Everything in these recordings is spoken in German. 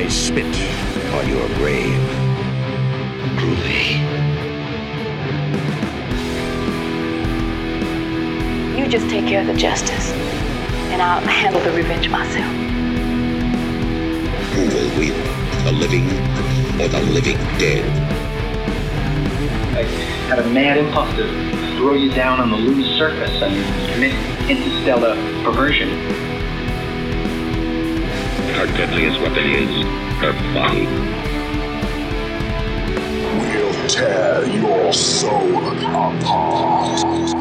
I spit on your grave. Truly. You just take care of the justice, and I'll handle the revenge myself. Who will win? The living or the living dead? I had a mad impulse to throw you down on the lunar surface and commit interstellar perversion. Our deadliest weapon is her body. We'll tear your soul apart.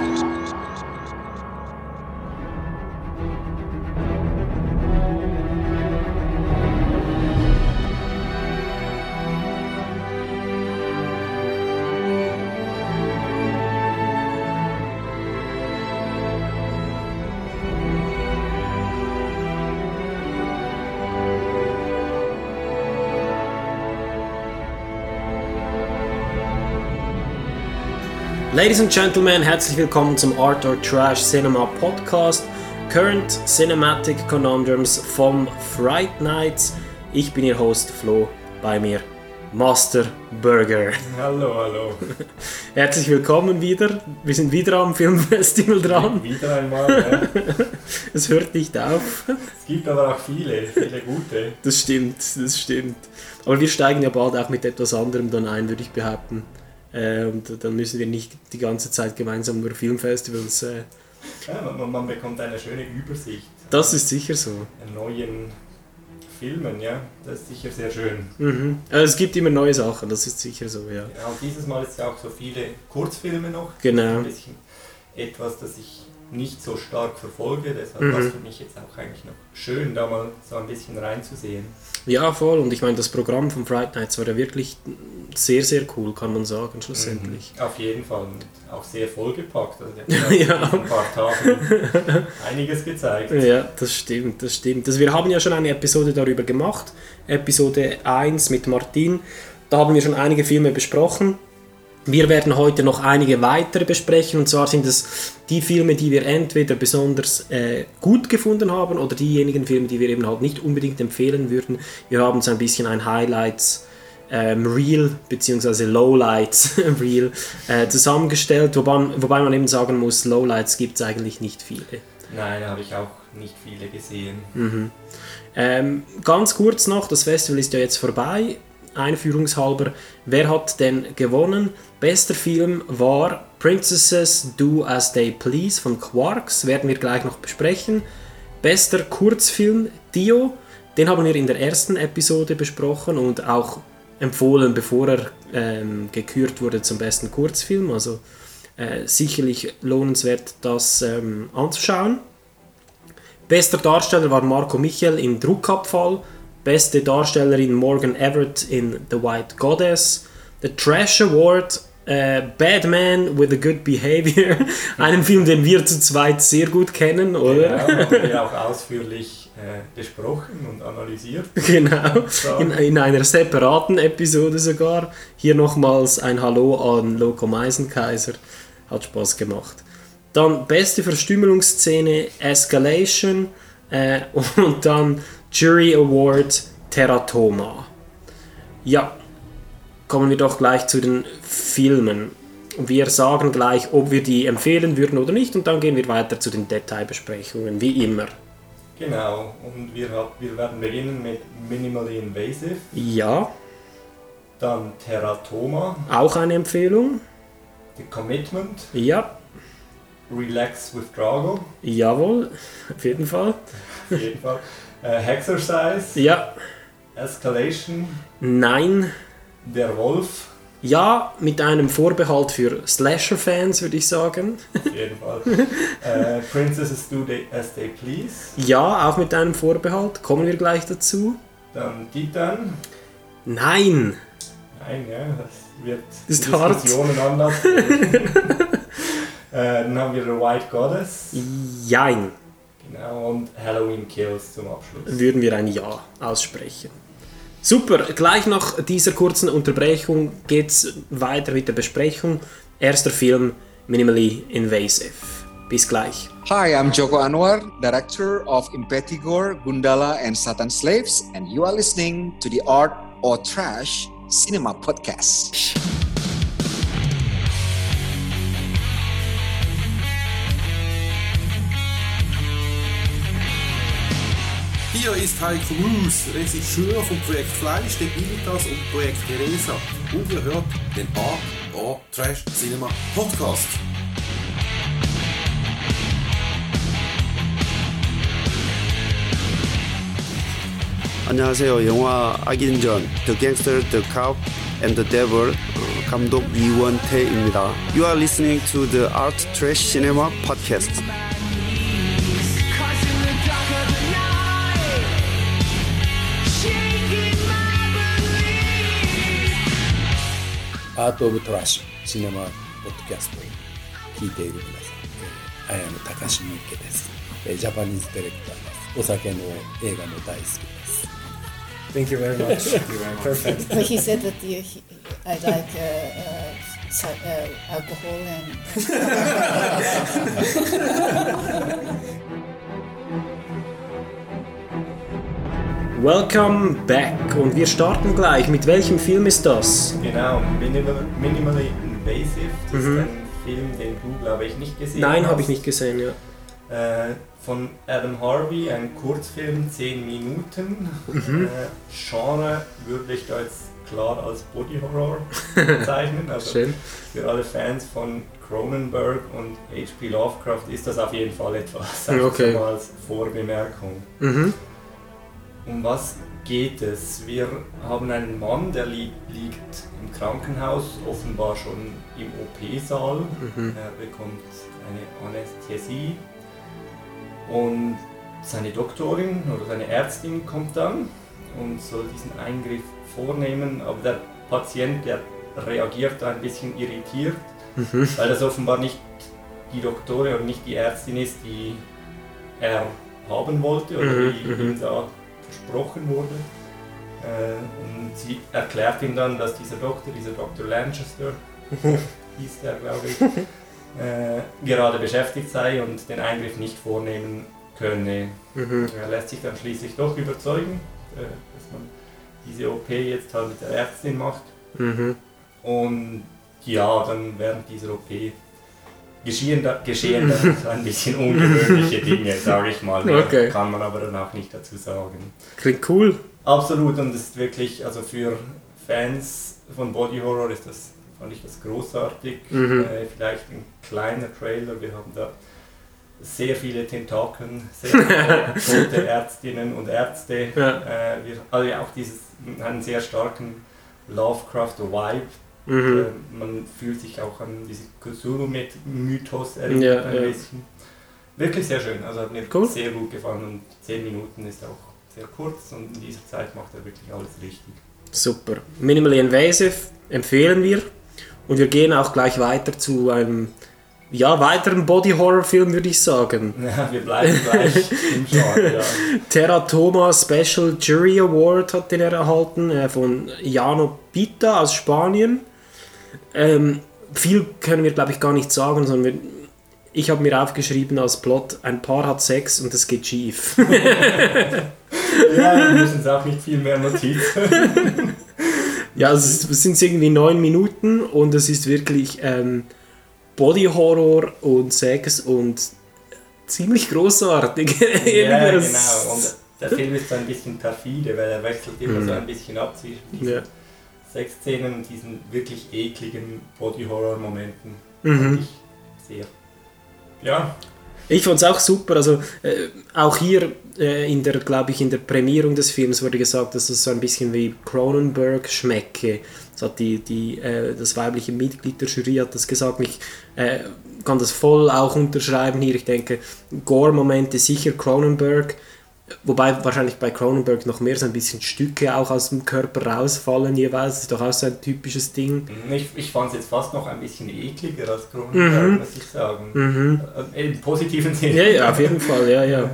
Ladies and Gentlemen, herzlich willkommen zum Art or Trash Cinema Podcast. Current Cinematic Conundrums vom Fright Nights. Ich bin Ihr Host Flo, bei mir Master Burger. Hallo, hallo. Herzlich willkommen wieder. Wir sind wieder am Filmfestival dran. Wieder einmal. Ja. Es hört nicht auf. Es gibt aber auch viele, viele gute. Das stimmt, das stimmt. Aber wir steigen ja bald auch mit etwas anderem dann ein, würde ich behaupten. Äh, und dann müssen wir nicht die ganze Zeit gemeinsam nur Filmfestivals. Äh, Ja, man, man bekommt eine schöne Übersicht das ist sicher so. an neuen Filmen, ja. Das ist sicher sehr schön. Mhm. Also es gibt immer neue Sachen, das ist sicher so, ja. Und dieses Mal ist ja auch so viele Kurzfilme noch. Genau. Ein bisschen etwas, das ich nicht so stark verfolge. Deshalb Mhm. war es für mich jetzt auch eigentlich noch schön, da mal so ein bisschen reinzusehen. Ja, voll. Und ich meine, das Programm von Fright Nights war ja wirklich sehr, sehr cool, kann man sagen, schlussendlich. Auf jeden Fall. Und auch sehr vollgepackt. Also Ja. in ein paar Tagen einiges gezeigt. Ja, das stimmt, das stimmt. Also wir haben ja schon eine Episode darüber gemacht, Episode 1 mit Martin. Da haben wir schon einige Filme besprochen. Wir werden heute noch einige weitere besprechen. Und zwar sind es die Filme, die wir entweder besonders äh, gut gefunden haben oder diejenigen Filme, die wir eben halt nicht unbedingt empfehlen würden. Wir haben so ein bisschen ein Highlights ähm, Reel bzw. Lowlights Reel äh, zusammengestellt, wobei, wobei man eben sagen muss, Lowlights gibt es eigentlich nicht viele. Nein, habe ich auch nicht viele gesehen. Ähm, ganz kurz noch, das Festival ist ja jetzt vorbei. Einführungshalber, wer hat denn gewonnen? Bester Film war Princesses Do As They Please von Quarks, werden wir gleich noch besprechen. Bester Kurzfilm Dio, den haben wir in der ersten Episode besprochen und auch empfohlen, bevor er ähm, gekürt wurde zum besten Kurzfilm. Also äh, sicherlich lohnenswert, das ähm, anzuschauen. Bester Darsteller war Marco Michel in Druckabfall. Beste Darstellerin Morgan Everett in The White Goddess. The Trash Award äh, Bad Man with a Good Behavior. Einen Film, den wir zu zweit sehr gut kennen, oder? Ja, haben wir auch ausführlich äh, besprochen und analysiert. Genau, in, in einer separaten Episode sogar. Hier nochmals ein Hallo an Loco Meisenkaiser. Hat Spaß gemacht. Dann beste Verstümmelungsszene Escalation äh, und dann Jury Award Teratoma. Ja, kommen wir doch gleich zu den Filmen. Wir sagen gleich, ob wir die empfehlen würden oder nicht und dann gehen wir weiter zu den Detailbesprechungen, wie immer. Genau, und wir, wir werden beginnen mit Minimally Invasive, Ja, dann Teratoma, auch eine Empfehlung. The Commitment, Ja, Relax with Drago, Jawohl, auf jeden Fall. auf jeden Fall, Hexercise, Ja, Escalation, nein. Der Wolf, Ja, mit einem Vorbehalt für Slasher-Fans, würde ich sagen. auf jeden Fall, äh, Princesses Do They As They Please, Ja, auch mit einem Vorbehalt. Kommen wir gleich dazu. dann Titan, Nein. nein, ja, das wird Ist hart. Diskussionen Anlass geben. äh, dann haben wir The White Goddess, Jein. Genau, und Halloween Kills zum Abschluss. Würden wir ein Ja aussprechen. Super, gleich nach dieser kurzen Unterbrechung geht's weiter mit der Besprechung. Erster Film, Minimally Invasive. Bis gleich. Hi, I'm Joko Anwar, director of Impetigore, Gundala, and Satan Slaves, and you are listening to the Art or Trash Cinema Podcast. Hier ist Heiko Roos, Regisseur vom Projekt Fleisch, der Bilitas und Projekt Teresa. Und ihr hört den Art or Trash Cinema Podcast. 안녕하세요. 영화 악인전 The Gangster, The Cop and the Devil 어, 감독 이원태입니다. You are listening to the Art Trash Cinema Podcast. アート・オブ・トラッシュシネマ・ポッドキャストを聞いている皆さん、えー、アイアム高橋美池です、えー、ジャパニーズディレクターですお酒の映画も大好きです Thank you very much. Perfect. But he said that you, he, I like uh, uh, so- uh, alcohol and. Welcome back und wir starten gleich. Mit welchem Film ist das? Genau, Minimal, Minimally Invasive. Das Mhm. ist ein Film, den du, glaube ich, nicht gesehen Nein, hast. habe ich nicht gesehen, ja. Äh, von Adam Harvey, ein Kurzfilm, 10 Minuten. Mhm. Äh, Genre würde ich da jetzt klar als Body Horror bezeichnen. Also Schön. für alle Fans von Cronenberg und H.P. Lovecraft ist das auf jeden Fall etwas. Okay. mal als Vorbemerkung. Mhm. Um was geht es? Wir haben einen Mann, der li liegt im Krankenhaus, offenbar schon im OP-Saal. Mhm. Er bekommt eine Anästhesie und seine Doktorin oder seine Ärztin kommt dann und soll diesen Eingriff vornehmen, aber der Patient, der reagiert da ein bisschen irritiert, Mhm. weil das offenbar nicht die Doktorin oder nicht die Ärztin ist, die er haben wollte oder Mhm, die mhm. ihm da versprochen wurde. Äh, und sie erklärt ihm dann, dass dieser Doktor, dieser Dr. Lanchester, hieß der glaube ich, äh, gerade beschäftigt sei und den Eingriff nicht vornehmen könne. Mhm. Er lässt sich dann schließlich doch überzeugen, äh, dass man diese OP jetzt halt mit der Ärztin macht. Mhm. Und ja, dann während dieser OP geschehen, da, geschehen dann so ein bisschen ungewöhnliche Dinge, sage ich mal. Okay. Kann man aber danach nicht dazu sagen. Klingt cool. Absolut, und es ist wirklich, also für Fans von Body Horror ist das, fand ich das großartig. Mhm. Äh, vielleicht ein kleiner Trailer, wir haben da sehr viele Tentakeln, sehr viele tote Ärztinnen und Ärzte. Ja. Äh, wir, also auch dieses, einen sehr starken Lovecraft-Vibe. Mhm. Äh, man fühlt sich auch an diesen Cthulhu-Mythos erinnert Ja, ein ja. bisschen. Wirklich sehr schön, also hat mir Cool. sehr gut gefallen und 10 Minuten ist auch sehr kurz und in dieser Zeit macht er wirklich alles richtig. Super. Minimally Invasive empfehlen wir. Und wir gehen auch gleich weiter zu einem ja, weiteren Body-Horror-Film, würde ich sagen. Ja, wir bleiben gleich im Genre, ja. Teratoma Special Jury Award hat den er erhalten äh, von Jano Pita aus Spanien. Ähm, viel können wir, glaube ich, gar nicht sagen, sondern wir, ich habe mir aufgeschrieben als Plot, ein Paar hat Sex und es geht schief. Ja, wir müssen es auch nicht viel mehr Notizen. ja, es, ist- es sind irgendwie neun Minuten und es ist wirklich ähm, Body Horror und Sex und ziemlich großartig. ja, genau. Und der Film ist so ein bisschen perfide, weil er wechselt immer Mhm. so ein bisschen ab zwischen diesen Ja. Sexszenen und diesen wirklich ekligen Body-Horror-Momenten. Mhm. Ich sehr. Ja, Ich fand es auch super. Also äh, auch hier äh, in der, glaube ich, in der Prämierung des Films wurde gesagt, dass es so ein bisschen wie Cronenberg schmecke. Das hat die, die, äh, das weibliche Mitglied der Jury hat das gesagt. Ich äh, kann das voll auch unterschreiben hier. Ich denke, Gore-Momente sicher Cronenberg. Wobei wahrscheinlich bei Cronenberg noch mehr so ein bisschen Stücke auch aus dem Körper rausfallen jeweils. Das ist doch auch so ein typisches Ding. ich, ich fand es jetzt fast noch ein bisschen ekliger als Cronenberg, Mhm. muss ich sagen. Mhm. Äh, Im positiven Sinne. Ja, ja, auf jeden Fall, ja, ja.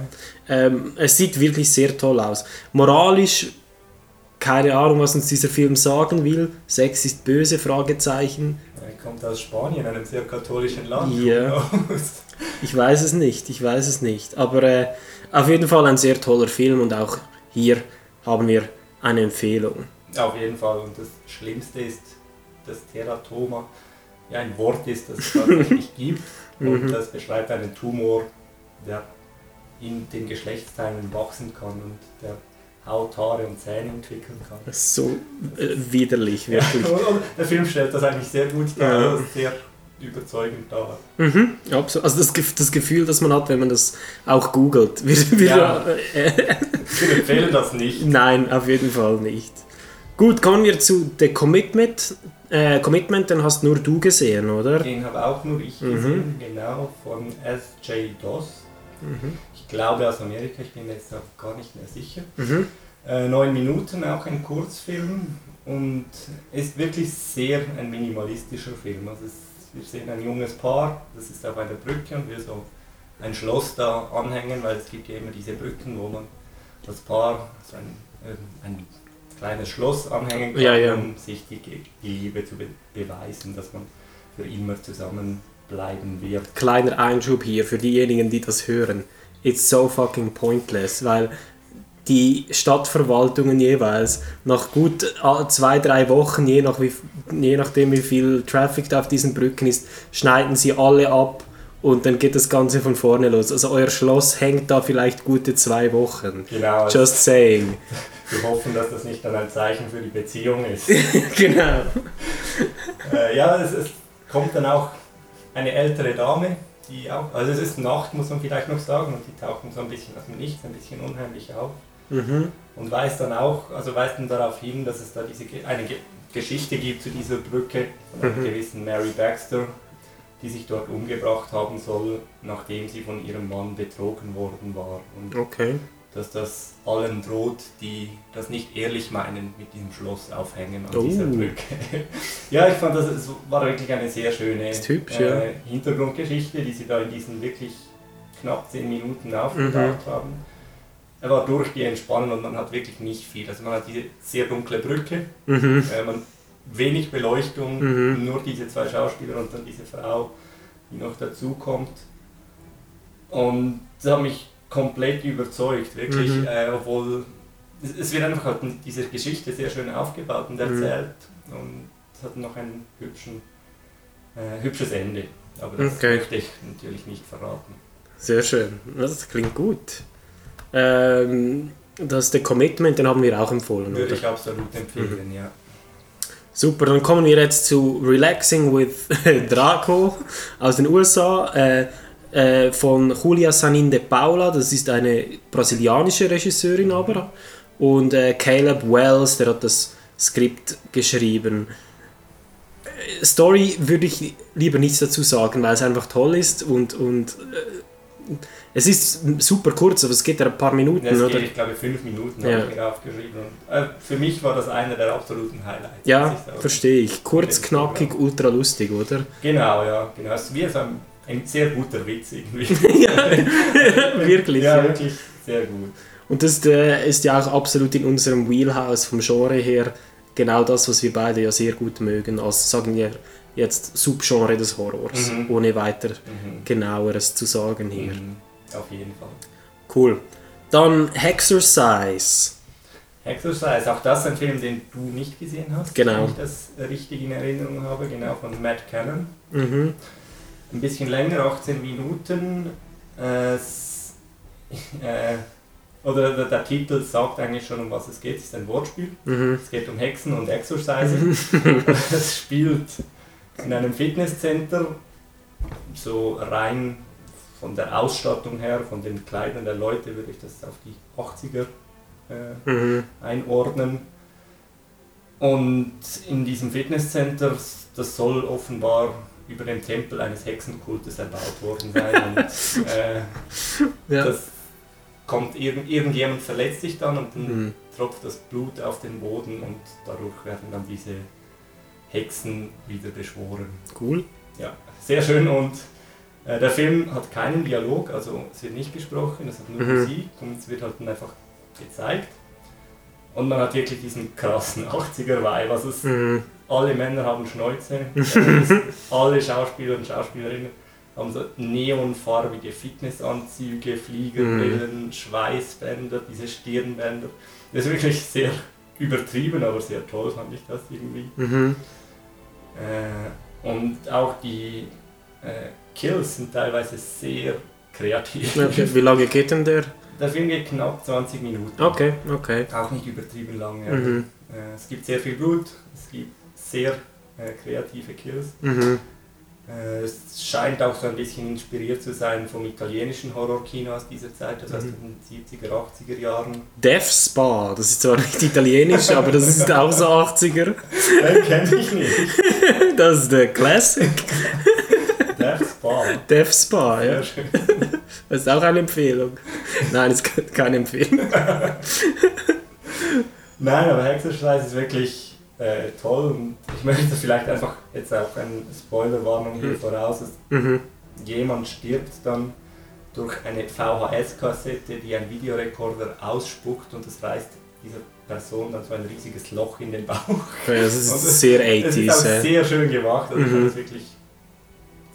Ähm, es sieht wirklich sehr toll aus. Moralisch, keine Ahnung, was uns dieser Film sagen will. Sex ist böse, Fragezeichen. Er kommt aus Spanien, einem sehr katholischen Land. Ja. Ich weiß es nicht, ich weiß es nicht. Aber äh, auf jeden Fall ein sehr toller Film und auch hier haben wir eine Empfehlung. Auf jeden Fall. Und das Schlimmste ist, dass Teratoma ja ein Wort ist, das es tatsächlich gibt. Und Mhm. das beschreibt einen Tumor, der in den Geschlechtsteilen wachsen kann und der Haut, Haare und Zähne entwickeln kann. Das ist so äh, widerlich, wirklich. Der Film stellt das eigentlich sehr gut dar, Ja. ist sehr überzeugend dar. Mhm, absolut. Also das, das Gefühl, das man hat, wenn man das auch googelt. Wir, wir, Ja. äh, Wir empfehlen das nicht. Nein, auf jeden Fall nicht. Gut, kommen wir zu The Commitment. Äh, Commitment, den hast nur du gesehen, oder? Den habe auch nur ich Mhm. gesehen, genau, von S.J. Doss. Mhm. Ich glaube aus Amerika, ich bin jetzt auch gar nicht mehr sicher. Mhm. Äh, neun Minuten, auch ein Kurzfilm und ist wirklich sehr ein minimalistischer Film. Also es, wir sehen ein junges Paar, das ist auf einer Brücke und wir so ein Schloss da anhängen, weil es gibt ja immer diese Brücken, wo man das Paar so ein, ähm, ein kleines Schloss anhängen kann, Ja, ja. um sich die, die Liebe zu be beweisen, dass man für immer zusammenbleiben wird. Kleiner Einschub hier für diejenigen, die das hören. It's so fucking pointless, weil die Stadtverwaltungen jeweils nach gut äh, zwei, drei Wochen, je, nach wie, je nachdem wie viel Traffic da auf diesen Brücken ist, schneiden sie alle ab und dann geht das Ganze von vorne los. Also euer Schloss hängt da vielleicht gute zwei Wochen. Genau. Just saying. Wir hoffen, dass das nicht dann ein Zeichen für die Beziehung ist. genau. Äh, ja, es, es kommt dann auch eine ältere Dame, die auch, also es ist Nacht, muss man vielleicht noch sagen, und die tauchen so ein bisschen aus dem Nichts, ein bisschen unheimlich auf. Mhm. Und weist dann auch, also weist dann darauf hin, dass es da diese, eine Ge Geschichte gibt zu dieser Brücke von einer Mhm. gewissen Mary Baxter, die sich dort umgebracht haben soll, nachdem sie von ihrem Mann betrogen worden war. Und Okay. Dass das allen droht, die das nicht ehrlich meinen, mit diesem Schloss aufhängen an Oh. dieser Brücke. ja, ich fand das es war wirklich eine sehr schöne ja. äh, Hintergrundgeschichte, die sie da in diesen wirklich knapp 10 Minuten aufgetaucht Mhm. haben. Er war durchgehend spannend und man hat wirklich nicht viel. Also man hat diese sehr dunkle Brücke, Mhm. äh, man, wenig Beleuchtung, Mhm. nur diese zwei Schauspieler und dann diese Frau, die noch dazukommt. Und das hat mich komplett überzeugt, wirklich, Mhm. äh, obwohl es, es wird einfach halt diese Geschichte sehr schön aufgebaut und Mhm. erzählt und es hat noch ein hübschen, äh, hübsches Ende. Aber das Okay. möchte ich natürlich nicht verraten. Sehr schön. Das klingt gut. Ähm, das ist der Commitment, den haben wir auch empfohlen. Würde oder? ich absolut empfehlen, ja. Super, dann kommen wir jetzt zu Relaxing with Draco aus den USA äh, äh, von Julia Sanin de Paula. Das ist eine brasilianische Regisseurin aber. Und äh, Caleb Wells, der hat das Skript geschrieben. Äh, Story würde ich lieber nichts dazu sagen, weil es einfach toll ist und, und äh, es ist super kurz, aber es geht ja ein paar Minuten, Ja, es oder? geht, ich glaube, fünf Minuten Ja. habe ich mir aufgeschrieben. Und, äh, für mich war das einer der absoluten Highlights. Ja, verstehe ich. Kurz, knackig, ultra lustig, oder? Genau, ja. Genau. Es ist wie so ein, ein sehr guter Witz irgendwie. Ja, wirklich, Ja, wirklich sehr gut. Und das ist, äh, ist ja auch absolut in unserem Wheelhouse vom Genre her genau das, was wir beide ja sehr gut mögen, als sagen wir jetzt Subgenre des Horrors, Mhm. ohne weiter Mhm. genaueres zu sagen hier. Mhm. Auf jeden Fall. Cool. Dann Hexercise. Exercise, auch das ein Film, den du nicht gesehen hast, Genau. wenn ich das richtig in Erinnerung habe, genau von Matt Cannon. Mhm. Ein bisschen länger, 18 Minuten. Äh, äh, oder der, der Titel sagt eigentlich schon, um was es geht. Es ist ein Wortspiel. Mhm. Es geht um Hexen und Exercise. es spielt in einem Fitnesscenter, so rein von der Ausstattung her, von den Kleidern der Leute würde ich das auf die 80er äh, Mhm. einordnen. Und in diesem Fitnesscenter, das soll offenbar über dem Tempel eines Hexenkultes erbaut worden sein. Und äh, Ja. das kommt, irgend, irgendjemand verletzt sich dann und dann Mhm. tropft das Blut auf den Boden und dadurch werden dann diese Hexen wieder beschworen. Cool. Ja, sehr schön und äh, der Film hat keinen Dialog, also es wird nicht gesprochen, es hat nur Mhm. Musik und es wird halt dann einfach gezeigt. Und man hat wirklich diesen krassen 80er-Vibe. Also es, Mhm. Alle Männer haben Schnäuze, alle Schauspieler und Schauspielerinnen haben so neonfarbige Fitnessanzüge, Fliegerbrillen, Schweißbänder, diese Stirnbänder. Das ist wirklich sehr übertrieben, aber sehr toll fand ich das irgendwie. Mhm. Äh, und auch die äh, Kills sind teilweise sehr kreativ. Okay, wie lange geht denn der? Der Film geht knapp 20 Minuten. Okay, okay. Auch nicht übertrieben lange. Mhm. Äh, es gibt sehr viel Blut, es gibt sehr äh, kreative Kills. Mhm. Äh, es scheint auch so ein bisschen inspiriert zu sein vom italienischen Horrorkino aus dieser Zeit, also aus Mhm. den 70er, 80er Jahren. Death Spa, das ist zwar nicht italienisch, aber das ist auch so 80er. Den kenne ich nicht. Das ist der Classic. Death Spa. Death Spa, ja. Sehr schön. Das ist auch eine Empfehlung. Nein, es ist keine Empfehlung. Nein, aber Hexerscheiß ist wirklich äh, toll und ich möchte vielleicht einfach jetzt auch eine Spoilerwarnung hier Mhm. voraus. Es, Mhm. Jemand stirbt dann durch eine VHS-Kassette, die ein Videorekorder ausspuckt und das reißt dieser Person dann so ein riesiges Loch in den Bauch. Okay, das ist Und sehr Es ist 80s, auch ja. sehr schön gemacht, also Mhm. fand es wirklich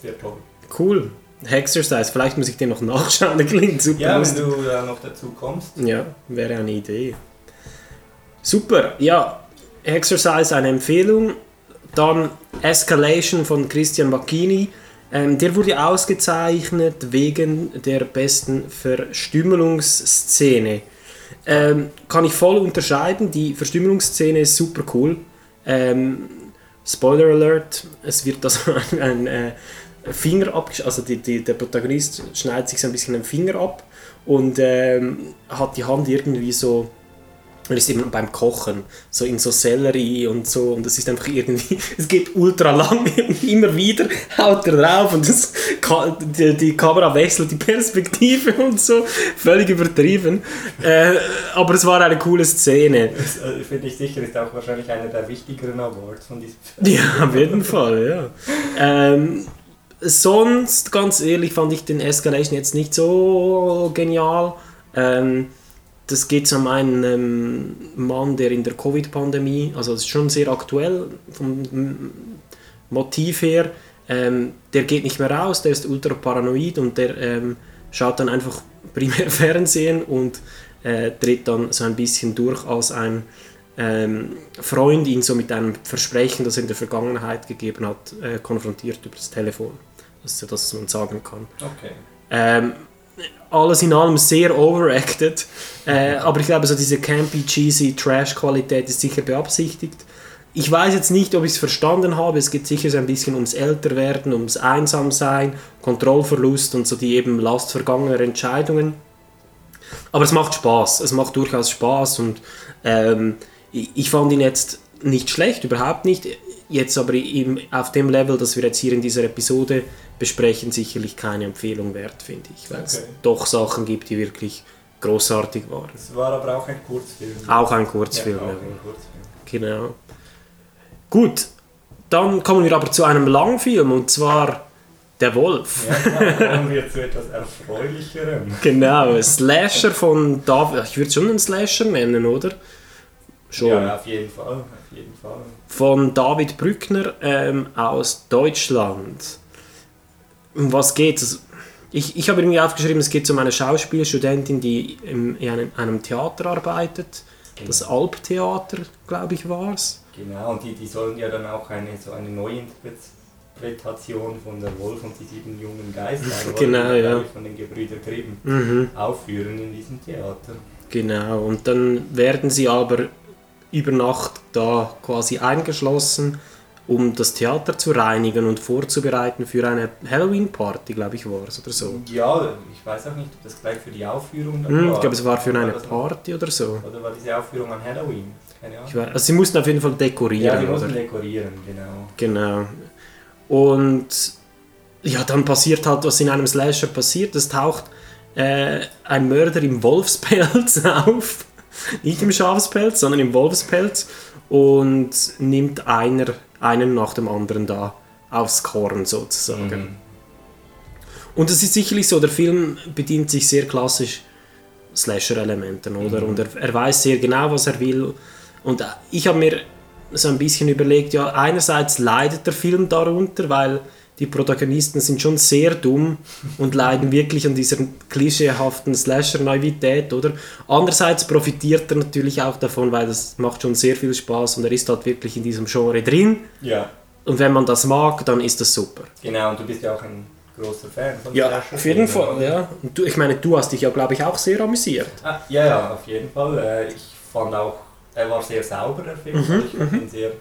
sehr toll. Cool. Hexercise, vielleicht muss ich den noch nachschauen, der klingt super Ja, wenn lustig. du da noch dazu kommst. Ja, wäre eine Idee. Super, ja, Exercise eine Empfehlung. Dann Escalation von Christian Bacchini. Ähm, der wurde ausgezeichnet wegen der besten Verstümmelungsszene. Ähm, kann ich voll unterscheiden, die Verstümmelungsszene ist super cool. Ähm, Spoiler Alert, es wird also ein, ein äh, Finger abgesch... Also die, die, der Protagonist schneidet sich so ein bisschen den Finger ab und ähm, hat die Hand irgendwie so er ist eben beim Kochen, so in so Sellerie und so und es ist einfach irgendwie, es geht ultra lang und immer wieder haut er drauf und das, die, die Kamera wechselt die Perspektive und so, völlig übertrieben. Äh, aber es war eine coole Szene. Das äh, finde ich sicher, ist auch wahrscheinlich einer der wichtigeren Awards von diesem Ja, auf jeden Fall, ja. Ähm, sonst, ganz ehrlich, fand ich den Escalation jetzt nicht so genial. Ähm, das geht um einen ähm, Mann, der in der Covid-Pandemie, also es ist schon sehr aktuell vom Motiv her, ähm, der geht nicht mehr raus, der ist ultra paranoid und der ähm, schaut dann einfach primär Fernsehen und äh, tritt dann so ein bisschen durch als ein ähm, Freund ihn so mit einem Versprechen, das er in der Vergangenheit gegeben hat, äh, konfrontiert über das Telefon. Das ist ja das, was man sagen kann. Okay. Alles in allem sehr overacted, äh, aber ich glaube, so diese campy, cheesy Trash-Qualität ist sicher beabsichtigt. Ich weiß jetzt nicht, ob ich es verstanden habe. Es geht sicher so ein bisschen ums Älterwerden, ums Einsamsein, Kontrollverlust und so die eben Last vergangener Entscheidungen. Aber es macht Spaß. Es macht durchaus Spaß und ähm, ich, ich fand ihn jetzt nicht schlecht, überhaupt nicht. Jetzt aber im, auf dem Level, das wir jetzt hier in dieser Episode besprechen, sicherlich keine Empfehlung wert, finde ich, weil es Okay. doch Sachen gibt, die wirklich großartig waren. Es war aber auch ein Kurzfilm. Auch ein Kurzfilm, Ja, auch ein Kurzfilm. Genau. Gut, dann kommen wir aber zu einem Langfilm und zwar Der Wolf. Ja, dann kommen wir zu etwas Erfreulicherem. Genau, Slasher von David. Ich würde es schon einen Slasher nennen, oder? Schon. Ja, auf jeden Fall. Auf jeden Fall. Von David Brückner ähm, aus Deutschland. Um was geht es? Ich, ich habe irgendwie aufgeschrieben, es geht um eine Schauspielstudentin, die in einem, einem Theater arbeitet. Das Alptheater, glaube ich, war es. Genau, und die, die sollen ja dann auch eine, so eine Neuinterpretation von der Wolf und die sieben jungen Geister Genau, ja. von den Gebrüder Grimm Mhm. aufführen in diesem Theater. Genau, und dann werden sie aber über Nacht da quasi eingeschlossen, um das Theater zu reinigen und vorzubereiten für eine Halloween-Party, glaube ich, war es oder so. Ja, ich weiß auch nicht, ob das gleich für die Aufführung dann Hm, war. ich glaube, es war für Oder eine Party oder so. Oder war diese Aufführung an Halloween? Keine Ahnung. Ich weiß, also sie mussten auf jeden Fall ja, dekorieren, die oder? mussten dekorieren, genau. Genau. Und ja, dann passiert halt, was in einem Slasher passiert. Es taucht äh, ein Mörder im Wolfspelz auf. Nicht im Schafspelz, sondern im Wolfspelz. Und nimmt einer, einen nach dem anderen da aufs Korn sozusagen. Und es ist sicherlich so, der Film bedient sich sehr klassisch Slasher-Elementen, oder? Mhm. Und er, er weiß sehr genau, was er will. Und ich habe mir so ein bisschen überlegt, ja, einerseits leidet der Film darunter, weil die Protagonisten sind schon sehr dumm und leiden wirklich an dieser klischeehaften Slasher-Naivität, oder? Andererseits profitiert er natürlich auch davon, weil das macht schon sehr viel Spaß und er ist halt wirklich in diesem Genre drin. Ja, Und wenn man das mag, dann ist das super. genau. Und du bist ja auch ein großer Fan von Ja, auf jeden Fall, ja. Und du, ich meine, du hast dich ja, glaube ich, auch sehr amüsiert. Ah, ja, ja, auf jeden Fall. Äh, Ich fand auch, er war sehr sauber, der Film. Mhm, ich fand ihn sehr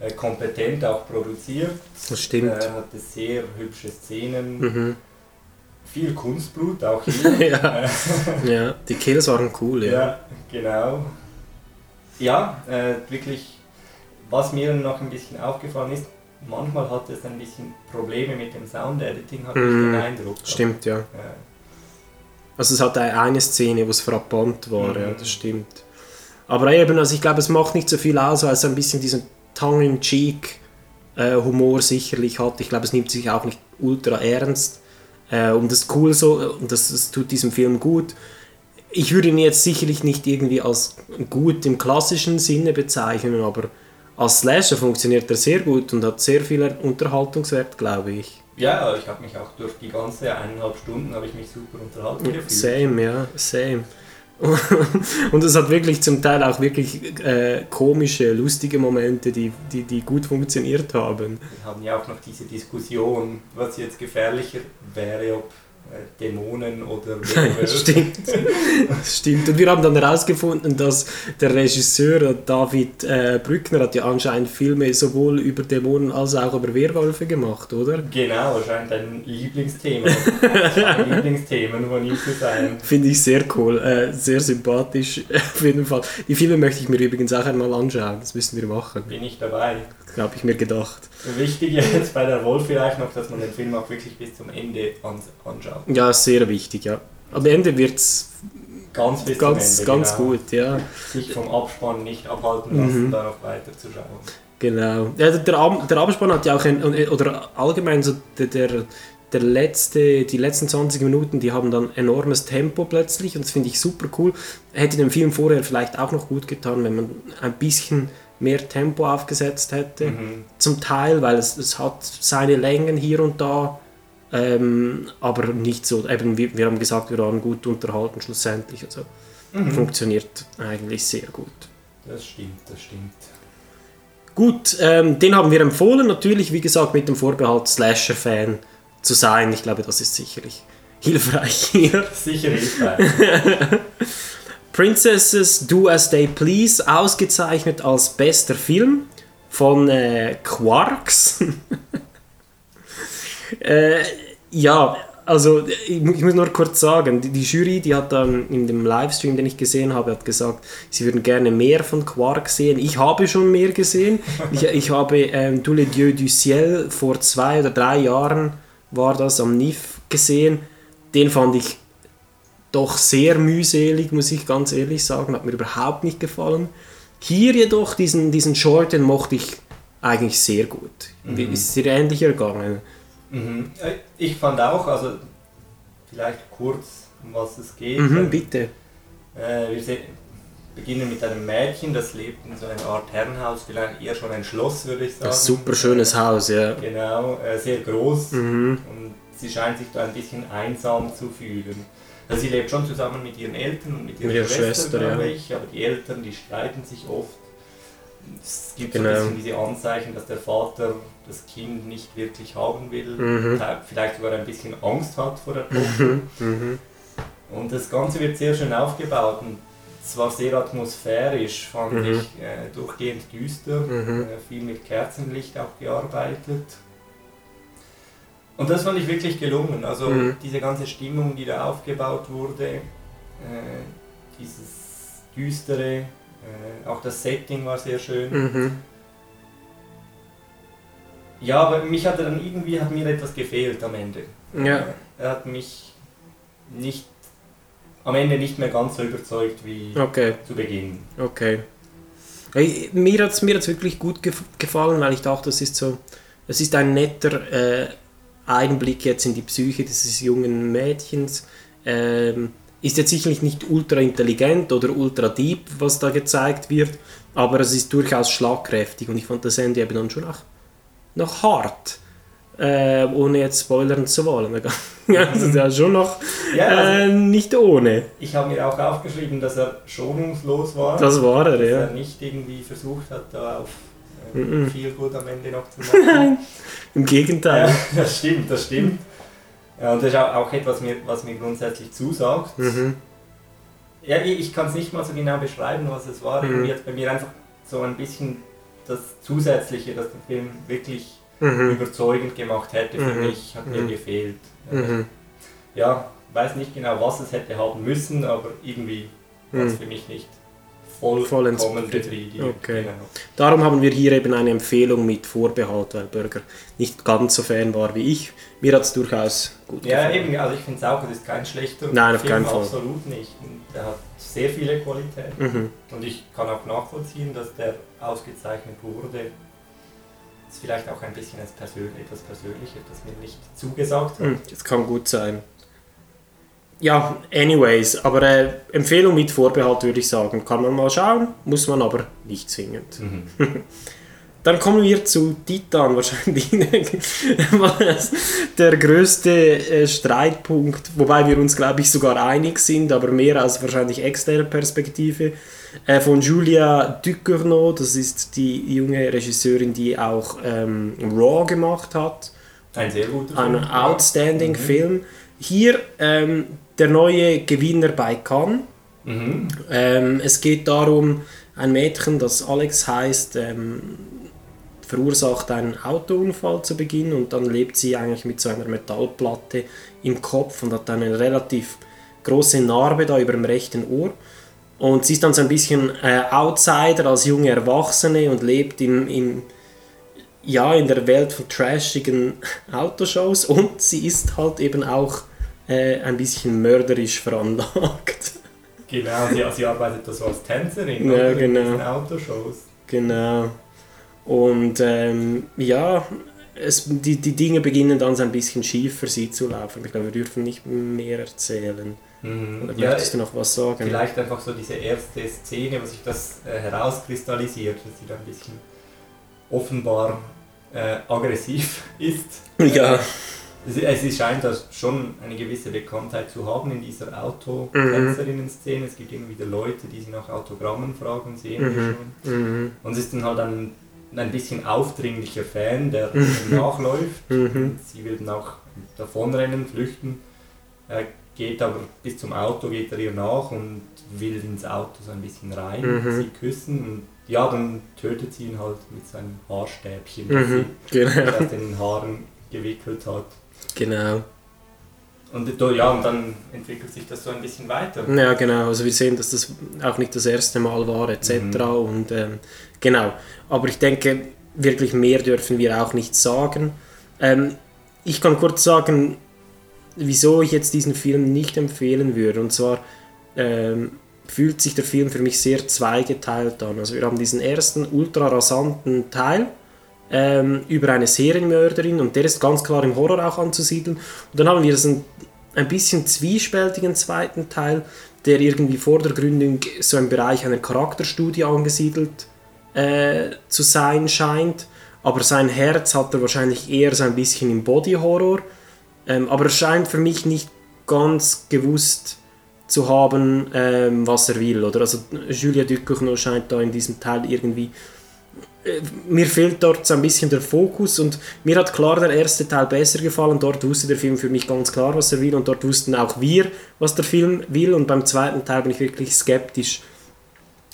äh, kompetent auch produziert. Das stimmt. Er hatte sehr hübsche Szenen. Mhm. Viel Kunstblut auch hier. Ja. Äh, Ja, die Kills waren cool, ja. ja, genau. Ja, äh, wirklich, was mir noch ein bisschen aufgefallen ist, manchmal hat es ein bisschen Probleme mit dem Sound-Editing, hatte Mhm, ich den Eindruck. Stimmt, ja. Äh, Also es hat eine Szene, wo es frappant war, Mhm. ja, das stimmt. Aber eben, also ich glaube, es macht nicht so viel aus, weil es ein bisschen diesen tongue-in-cheek äh, Humor sicherlich hat. Ich glaube, es nimmt sich auch nicht ultra ernst. Äh, und das ist cool so, und das, das tut diesem Film gut. Ich würde ihn jetzt sicherlich nicht irgendwie als gut im klassischen Sinne bezeichnen, aber als Slasher funktioniert er sehr gut und hat sehr viel Unterhaltungswert, glaube ich. ja, ich habe mich auch durch die ganze eineinhalb Stunden habe ich mich super unterhalten gefühlt. Same, ja, same. Und es hat wirklich zum Teil auch wirklich äh, komische, lustige Momente, die, die, die gut funktioniert haben. Wir haben ja auch noch diese Diskussion, was jetzt gefährlicher wäre, ob Dämonen oder Werwölfe. Stimmt. Stimmt. Und wir haben dann herausgefunden, dass der Regisseur David äh, Brückner hat ja anscheinend Filme sowohl über Dämonen als auch über Werwölfe gemacht, oder? Genau, scheint ein Lieblingsthema, ein Lieblingsthema von ihm zu sein. Finde ich sehr cool, äh, sehr sympathisch auf jeden Fall. Die Filme möchte ich mir übrigens auch einmal anschauen, das müssen wir machen. Bin ich dabei. Habe ich mir gedacht. Wichtig jetzt bei der Wolf vielleicht noch, dass man den Film auch wirklich bis zum Ende ans anschaut. Ja, sehr wichtig, ja. Am Ende wird es Ganz bis ganz, Ende, ganz genau. gut, ja. Sich vom Abspann nicht abhalten lassen, Mhm. da noch weiter zu schauen. Genau. Ja, der, der, Ab- der Abspann hat ja auch, ein, oder allgemein so der, der, der letzte, die letzten 20 Minuten, die haben dann enormes Tempo plötzlich und das finde ich super cool. Hätte dem Film vorher vielleicht auch noch gut getan, wenn man ein bisschen mehr Tempo aufgesetzt hätte. Mhm. Zum Teil, weil es, es hat seine Längen hier und da, ähm, aber nicht so, eben wir, wir haben gesagt, wir waren gut unterhalten schlussendlich. Also Mhm. funktioniert eigentlich sehr gut. Das stimmt, das stimmt. Gut, ähm, den haben wir empfohlen, natürlich, wie gesagt, mit dem Vorbehalt, Slasher-Fan zu sein. Ich glaube, das ist sicherlich hilfreich hier. Sicher hilfreich. Princesses Do As They Please, ausgezeichnet als bester Film von äh, Quarks. äh, ja, also ich, ich muss nur kurz sagen, die, die Jury, die hat dann in dem Livestream, den ich gesehen habe, hat gesagt, sie würden gerne mehr von Quark sehen. Ich habe schon mehr gesehen. Ich, ich habe ähm, Tous les Dieux du Ciel vor zwei oder drei Jahren war das am NIF gesehen. Den fand ich doch sehr mühselig, muss ich ganz ehrlich sagen. Hat mir überhaupt nicht gefallen. Hier jedoch, diesen, diesen Short, den mochte ich eigentlich sehr gut. Mhm. Ist dir ähnlich ergangen? Mhm. Äh, Ich fand auch, also vielleicht kurz, um was es geht. Mhm, bitte. Äh, wir se- beginnen mit einem Mädchen, das lebt in so einer Art Herrenhaus, vielleicht eher schon ein Schloss, würde ich sagen. Ein super schönes Haus, ja. Genau, äh, sehr groß Mhm. und sie scheint sich da ein bisschen einsam zu fühlen. Also sie lebt schon zusammen mit ihren Eltern und mit ihrer Mit ihrer Schwester, Schwester, glaube ja. ich, aber die Eltern, die streiten sich oft. Es gibt Genau. so ein bisschen diese Anzeichen, dass der Vater das Kind nicht wirklich haben will, Mhm. vielleicht sogar ein bisschen Angst hat vor der Tochter. Mhm. Mhm. Und das Ganze wird sehr schön aufgebaut und zwar sehr atmosphärisch, fand Mhm. ich, äh, durchgehend düster, Mhm. äh, viel mit Kerzenlicht auch gearbeitet. Und das fand ich wirklich gelungen. Also Mhm. diese ganze Stimmung, die da aufgebaut wurde, äh, dieses düstere, äh, auch das Setting war sehr schön. Mhm. Ja, aber mich hat er dann irgendwie hat mir etwas gefehlt am Ende. Ja. Er hat mich nicht am Ende nicht mehr ganz so überzeugt wie Okay. zu Beginn. Okay. Mir hat es mir hat's wirklich gut gef gefallen, weil ich dachte, das ist so, es ist ein netter äh, Einblick jetzt in die Psyche dieses jungen Mädchens. Ähm, ist jetzt sicherlich nicht ultra intelligent oder ultra deep, was da gezeigt wird, aber es ist durchaus schlagkräftig und ich fand das Ende eben dann schon auch noch hart. Äh, ohne jetzt spoilern zu wollen. das ist ja schon noch Ja, also- äh, nicht ohne. Ich habe mir auch aufgeschrieben, dass er schonungslos war. Das war er, dass ja. er nicht irgendwie versucht hat, da auf Mhm. viel gut am Ende noch zu machen. Im Gegenteil. Ja, das stimmt, das stimmt. Ja, und das ist auch, etwas, was mir grundsätzlich zusagt. Mhm. Ja, ich, kann es nicht mal so genau beschreiben, was es war. Mhm. Irgendwie hat bei mir einfach so ein bisschen das Zusätzliche, das der Film wirklich Mhm. überzeugend gemacht hätte für Mhm. mich, hat mir Mhm. gefehlt. Mhm. Ja, weiß nicht genau, was es hätte haben müssen, aber irgendwie hat es für mich nicht vollkommen Vollends befriedigt. Okay. Genau. Darum haben wir hier eben eine Empfehlung mit Vorbehalt, weil Burger nicht ganz so Fan war wie ich. Mir hat es durchaus gut Ja, gefallen. eben, also ich finde es auch, es ist kein schlechter Nein, auf Film, keinen Fall. absolut nicht. Der hat sehr viele Qualitäten. Mhm. Und ich kann auch nachvollziehen, dass der ausgezeichnet wurde. Das ist vielleicht auch ein bisschen etwas Persönliches, das mir nicht zugesagt hat. Das kann gut sein. Ja, anyways, aber äh, Empfehlung mit Vorbehalt würde ich sagen. Kann man mal schauen, muss man aber nicht zwingend. Dann kommen wir zu Titan, wahrscheinlich der größte äh, Streitpunkt, wobei wir uns, glaube ich, sogar einig sind, aber mehr aus wahrscheinlich externer Perspektive, äh, von Julia Ducournau, das ist die junge Regisseurin, die auch ähm, Raw gemacht hat. Ein sehr guter Ein Film. outstanding Mhm. Film. Hier ähm, der neue Gewinner bei Cannes. Mhm. Ähm, es geht darum, ein Mädchen, das Alex heißt, ähm, verursacht einen Autounfall zu Beginn und dann lebt sie eigentlich mit so einer Metallplatte im Kopf und hat eine relativ große Narbe da über dem rechten Ohr. Und sie ist dann so ein bisschen äh, Outsider als junge Erwachsene und lebt im, im, ja, in der Welt von trashigen Autoshows und sie ist halt eben auch äh, ein bisschen mörderisch veranlagt. Genau, sie, sie arbeitet da so als Tänzerin Ja, oder, in genau. diesen Autoshows. Genau. Und ähm, ja, es, die, die Dinge beginnen dann so ein bisschen schief für sie zu laufen. Ich glaube, wir dürfen nicht mehr erzählen. Mhm. Oder Ja, möchtest du noch was sagen? Vielleicht einfach so diese erste Szene, wo sich das äh, herauskristallisiert, dass sie da ein bisschen offenbar äh, aggressiv ist. Ja. Es, es scheint da schon eine gewisse Bekanntheit zu haben in dieser Mhm. Autotänzerinnen-Szene. Es gibt immer wieder Leute, die sie nach Autogrammen fragen, sehen wir Mhm. schon. Mhm. Und sie ist dann halt ein, ein bisschen aufdringlicher Fan, der ihnen nachläuft. Mhm. Sie will dann auch davonrennen, flüchten. Er geht aber bis zum Auto, geht er ihr nach und will ins Auto so ein bisschen rein, Mhm. sie küssen. Und ja, dann tötet sie ihn halt mit seinem Haarstäbchen, das Mhm, sie genau. aus den Haaren gewickelt hat. Genau. Und ja, und dann entwickelt sich das so ein bisschen weiter. Ja, genau. Also wir sehen, dass das auch nicht das erste Mal war, etc. Mhm. Und ähm, genau. Aber ich denke, wirklich mehr dürfen wir auch nicht sagen. Ähm, ich kann kurz sagen, wieso ich jetzt diesen Film nicht empfehlen würde. Und zwar ähm, fühlt sich der Film für mich sehr zweigeteilt an. Also wir haben diesen ersten ultra rasanten Teil ähm, über eine Serienmörderin und der ist ganz klar im Horror auch anzusiedeln. Und dann haben wir so einen ein bisschen zwiespältigen zweiten Teil, der irgendwie vordergründig so im Bereich einer Charakterstudie angesiedelt äh, zu sein scheint. Aber sein Herz hat er wahrscheinlich eher so ein bisschen im Body-Horror. Ähm, aber er scheint für mich nicht ganz gewusst zu haben, ähm, was er will. Oder? Also Julia Ducournau scheint da in diesem Teil irgendwie mir fehlt dort so ein bisschen der Fokus und mir hat klar der erste Teil besser gefallen. Dort wusste der Film für mich ganz klar, was er will und dort wussten auch wir, was der Film will. Und beim zweiten Teil bin ich wirklich skeptisch.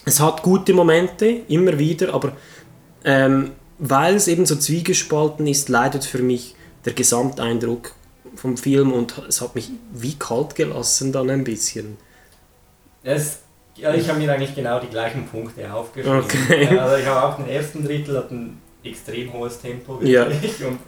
Es hat gute Momente, immer wieder, aber ähm, weil es eben so zwiegespalten ist, leidet für mich der Gesamteindruck vom Film und es hat mich wie kalt gelassen dann ein bisschen. Es, ja, ich habe mir eigentlich genau die gleichen Punkte aufgeschrieben. Okay. Ja, Also ich habe auch den ersten Drittel hat ein extrem hohes Tempo Ja. wirklich und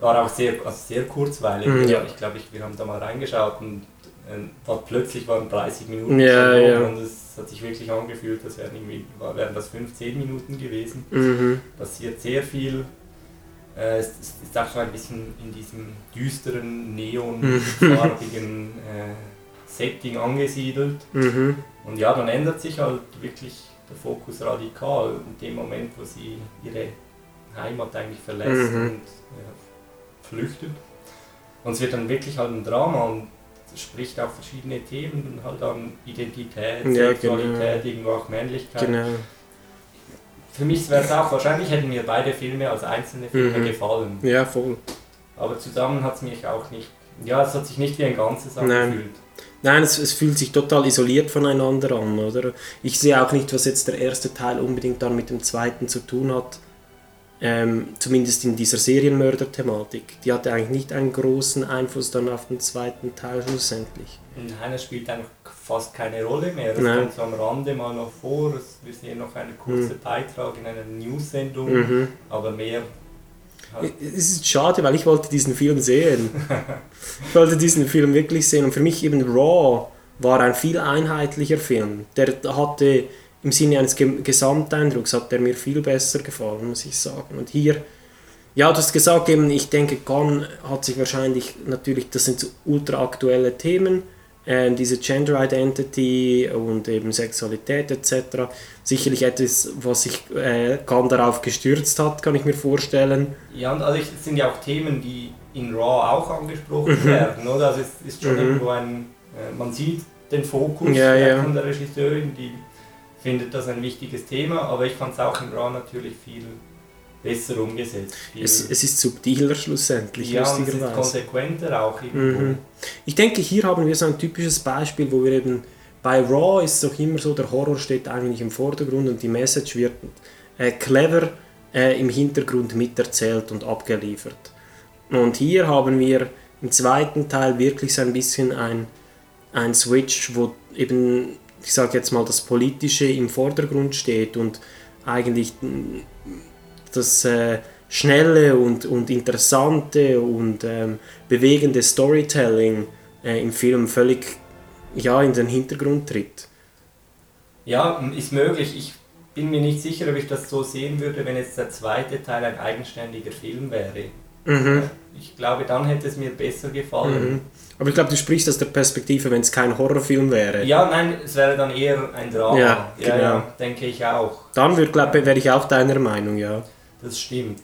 war auch sehr, also sehr kurzweilig. Mhm, ja. Ich glaube, ich, wir haben da mal reingeschaut und äh, war, plötzlich waren 30 Minuten Ja, ja. und es hat sich wirklich angefühlt, als wären, irgendwie, wären das 15 Minuten gewesen. Mhm. Passiert sehr viel. Äh, es es ist auch schon ein bisschen in diesem düsteren, neonfarbigen äh, Setting angesiedelt. Mhm. Und ja, dann ändert sich halt wirklich der Fokus radikal in dem Moment, wo sie ihre Heimat eigentlich verlässt Mhm. und ja, flüchtet. Und es wird dann wirklich halt ein Drama und spricht auch verschiedene Themen, halt an Identität, Ja, Sexualität, genau. irgendwo auch Männlichkeit. Genau. Für mich wäre es auch, wahrscheinlich hätten mir beide Filme als einzelne Filme Mhm. gefallen. Ja, voll. Aber zusammen hat es mich auch nicht, ja, es hat sich nicht wie ein Ganzes angefühlt. Nein, es, es fühlt sich total isoliert voneinander an, oder? Ich sehe auch nicht, was jetzt der erste Teil unbedingt dann mit dem zweiten zu tun hat. Ähm, zumindest in dieser Serienmörder-Thematik. Die hatte eigentlich nicht einen großen Einfluss dann auf den zweiten Teil schlussendlich. Nein, es spielt eigentlich fast keine Rolle mehr. Es Nein. kommt so am Rande mal noch vor. Es, wir sehen noch einen kurzen Mhm. Beitrag in einer News-Sendung, Mhm. aber mehr. Es ist schade, weil ich wollte diesen Film sehen. ich wollte diesen Film wirklich sehen. Und für mich eben Raw war ein viel einheitlicher Film. Der hatte im Sinne eines Ge Gesamteindrucks hat der mir viel besser gefallen, muss ich sagen. Und hier, ja, du hast gesagt, eben, ich denke, Gunn hat sich wahrscheinlich natürlich, das sind so ultra aktuelle Themen, ähm, diese Gender Identity und eben Sexualität etc. Sicherlich etwas, was sich äh, Gunn darauf gestürzt hat, kann ich mir vorstellen. Ja, und also ich, es sind ja auch Themen, die in Raw auch angesprochen Mhm. werden, oder? Also es ist schon Mhm. irgendwo ein, äh, man sieht den Fokus Ja, äh, ja. von der Regisseurin, die findet das ein wichtiges Thema, aber ich fand es auch in Raw natürlich viel besser umgesetzt. Es, es ist subtiler schlussendlich, ja, und es ist lustigerweise. konsequenter auch irgendwo. Mhm. Ich denke, hier haben wir so ein typisches Beispiel, wo wir eben bei Raw ist es auch immer so, der Horror steht eigentlich im Vordergrund und die Message wird äh, clever äh, im Hintergrund miterzählt und abgeliefert. Und hier haben wir im zweiten Teil wirklich so ein bisschen ein, ein Switch, wo eben, ich sage jetzt mal, das Politische im Vordergrund steht und eigentlich das äh, schnelle und, und interessante und ähm, bewegende Storytelling äh, im Film völlig ja, in den Hintergrund tritt. Ja, ist möglich. Ich bin mir nicht sicher, ob ich das so sehen würde, wenn jetzt der zweite Teil ein eigenständiger Film wäre. Mhm. Ich glaube, dann hätte es mir besser gefallen. Mhm. Aber ich glaube, du sprichst aus der Perspektive, wenn es kein Horrorfilm wäre. Ja, nein, es wäre dann eher ein Drama. Ja, ja, genau. ja, denke ich auch. Dann würd, glaub, wäre ich auch deiner Meinung, ja. Das stimmt.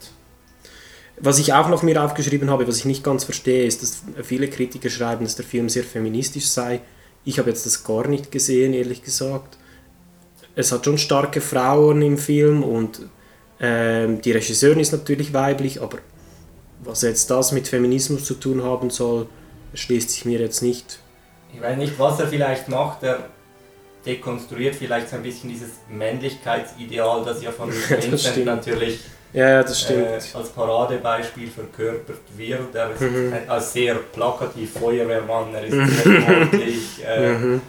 Was ich auch noch mir aufgeschrieben habe, was ich nicht ganz verstehe, ist, dass viele Kritiker schreiben, dass der Film sehr feministisch sei. Ich habe jetzt das gar nicht gesehen, ehrlich gesagt. Es hat schon starke Frauen im Film und ähm, die Regisseurin ist natürlich weiblich, aber was jetzt das mit Feminismus zu tun haben soll, schließt sich mir jetzt nicht. Ich weiß nicht, was er vielleicht macht. Er dekonstruiert vielleicht so ein bisschen dieses Männlichkeitsideal, das ja von Vincent natürlich Ja, das stimmt. Äh, als Paradebeispiel verkörpert wird. Er ist Mhm. ein- als sehr plakativ Feuerwehrmann, er ist Mhm. sehr. Äh, Mhm.